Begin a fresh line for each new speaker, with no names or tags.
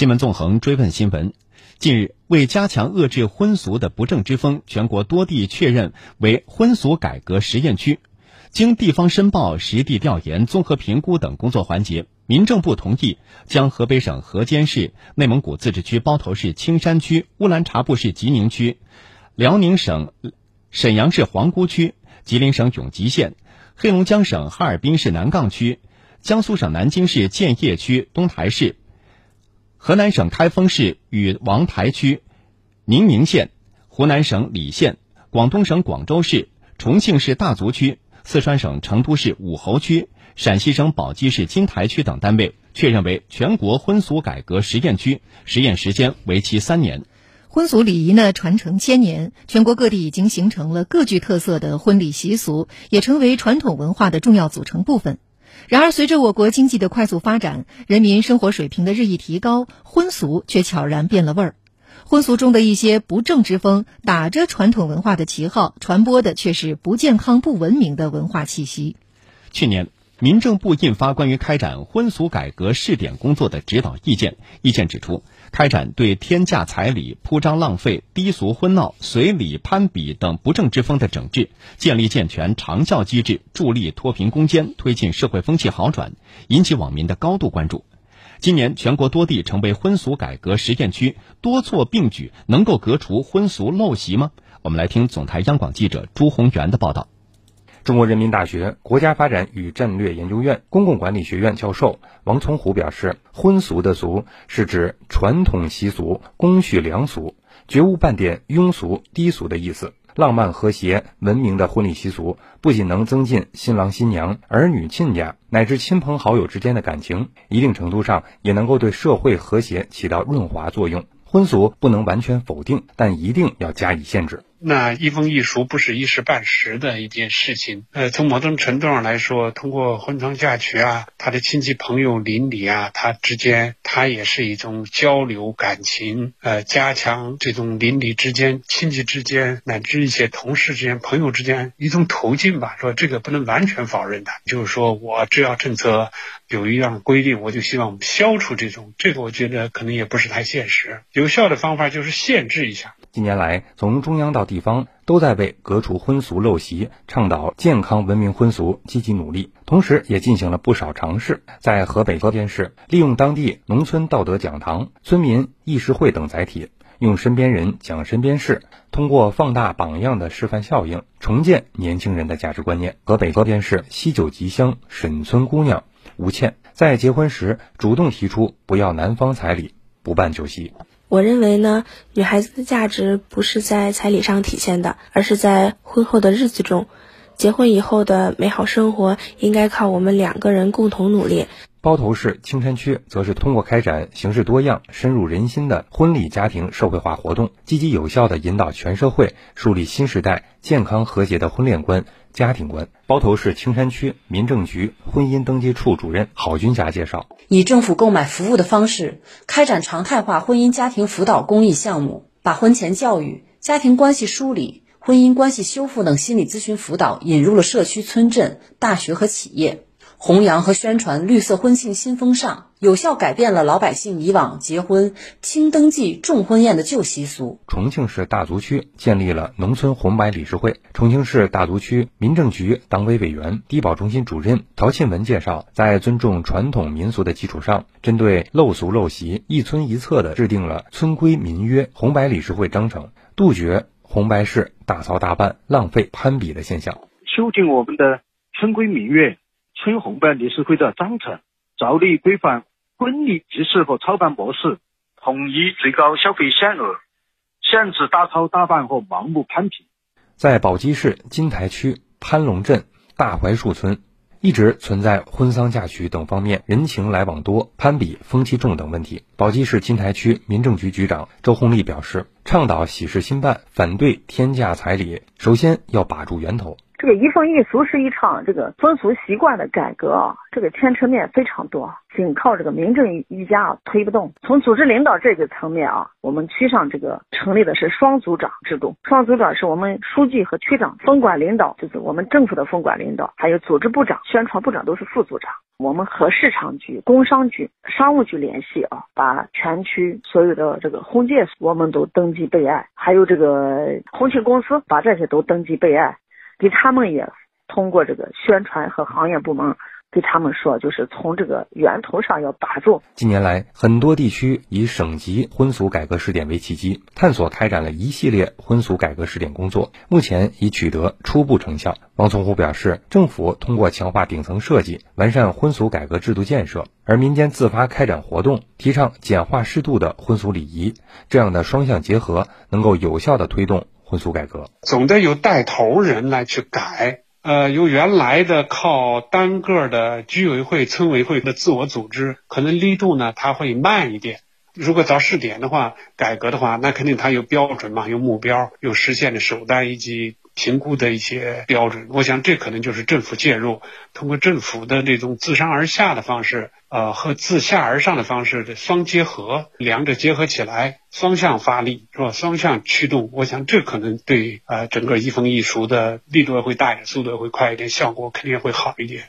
新闻纵横追问新闻，近日，为加强遏制婚俗的不正之风，全国多地确认为婚俗改革实验区。经地方申报、实地调研、综合评估等工作环节，民政部同意将河北省河间市、内蒙古自治区包头市青山区、乌兰察布市吉宁区、辽宁省沈阳市皇姑区、吉林省永吉县、黑龙江省哈尔滨市南岗区、江苏省南京市建邺区东台市、河南省开封市与王台区、宁宁县、湖南省澧县、广东省广州市、重庆市大足区。四川省成都市武侯区、陕西省宝鸡市金台区等单位确认为全国婚俗改革实验区，实验时间为期三年。
婚俗礼仪呢传承千年，全国各地已经形成了各具特色的婚礼习俗，也成为传统文化的重要组成部分。然而，随着我国经济的快速发展，人民生活水平的日益提高，婚俗却悄然变了味儿。婚俗中的一些不正之风，打着传统文化的旗号，传播的却是不健康、不文明的文化气息。
去年，民政部印发关于开展婚俗改革试点工作的指导意见，意见指出，开展对天价彩礼、铺张浪费、低俗婚闹、随礼攀比等不正之风的整治，建立健全长效机制，助力脱贫攻坚，推进社会风气好转，引起网民的高度关注。今年全国多地成为婚俗改革实验区，多措并举，能够革除婚俗陋习吗？我们来听总台央广记者朱红元的报道。
中国人民大学国家发展与战略研究院公共管理学院教授王从虎表示，婚俗的俗是指传统习俗、公序良俗，绝无半点庸俗低俗的意思。浪漫和谐、文明的婚礼习俗，不仅能增进新郎新娘、儿女亲家乃至亲朋好友之间的感情，一定程度上也能够对社会和谐起到润滑作用。婚俗不能完全否定，但一定要加以限制。
那一风一俗不是一时半时的一件事情。呃，从某种程度上来说，通过婚丧嫁娶啊，他的亲戚朋友邻里啊，他之间，他也是一种交流感情，呃，加强这种邻里之间、亲戚之间，乃至一些同事之间、朋友之间一种途径吧。说这个不能完全否认的，就是说我只要政策有一样规定，我就希望消除这种，这个我觉得可能也不是太现实。有效的方法就是限制一下。
近年来，从中央到地方，都在为革除婚俗陋习、倡导健康文明婚俗积极努力，同时也进行了不少尝试。在河北河边市，利用当地农村道德讲堂、村民议事会等载体，用身边人讲身边事，通过放大榜样的示范效应，重建年轻人的价值观念。河北河边市西九集乡沈村姑娘吴倩，在结婚时主动提出不要男方彩礼，不办酒席。
我认为呢，女孩子的价值不是在彩礼上体现的，而是在婚后的日子中。结婚以后的美好生活应该靠我们两个人共同努力。
包头市青山区则是通过开展形式多样、深入人心的婚礼家庭社会化活动，积极有效地引导全社会树立新时代健康和谐的婚恋观、家庭观。包头市青山区民政局婚姻登记处主任郝军霞介绍：
以政府购买服务的方式开展常态化婚姻家庭辅导公益项目，把婚前教育、家庭关系梳理、婚姻关系修复等心理咨询辅导引入了社区、村镇、大学和企业。弘扬和宣传绿色婚庆新风尚，有效改变了老百姓以往结婚轻登记、重婚宴的旧习俗。
重庆市大足区建立了农村红白理事会。重庆市大足区民政局党委委员、低保中心主任陶庆文介绍，在尊重传统民俗的基础上，针对陋俗陋习，一村一策的制定了村规民约、红白理事会章程，杜绝红白事大操大办、浪费攀比的现象。
修订我们的村规民约。村红白理事会的章程，着力规范婚礼仪式和操办模式，统一最高消费限额，限制大操大办和盲目攀比。
在宝鸡市金台区潘龙镇大槐树村，一直存在婚丧嫁娶等方面人情来往多、攀比风气重等问题。宝鸡市金台区民政局局长周红丽表示，倡导喜事新办，反对天价彩礼，首先要把住源头。
这个一风一俗是一场这个风俗习惯的改革啊，这个牵扯面非常多，仅靠这个民政一家推不动。从组织领导这个层面啊，我们区上这个成立的是双组长制度，双组长是我们书记和区长分管领导，就是我们政府的分管领导，还有组织部长、宣传部长都是副组长。我们和市场局、工商局、商务局联系啊，把全区所有的这个婚介所我们都登记备案，还有这个婚庆公司把这些都登记备案，给他们也通过这个宣传和行业部门。给他们说，就是从这个源头上要把住。
近年来，很多地区以省级婚俗改革试点为契机，探索开展了一系列婚俗改革试点工作，目前已取得初步成效。王从虎表示，政府通过强化顶层设计，完善婚俗改革制度建设，而民间自发开展活动，提倡简化适度的婚俗礼仪，这样的双向结合，能够有效的推动婚俗改革。
总得有带头人来去改。呃，由原来的靠单个的居委会、村委会的自我组织，可能力度呢，它会慢一点。如果找试点的话，改革的话，那肯定它有标准嘛，有目标，有实现的手段以及。评估的一些标准，我想这可能就是政府介入，通过政府的这种自上而下的方式，呃，和自下而上的方式的双结合，两者结合起来，双向发力是吧？双向驱动，我想这可能对呃整个一风一俗的力度会大一点，速度会快一点，效果肯定会好一点。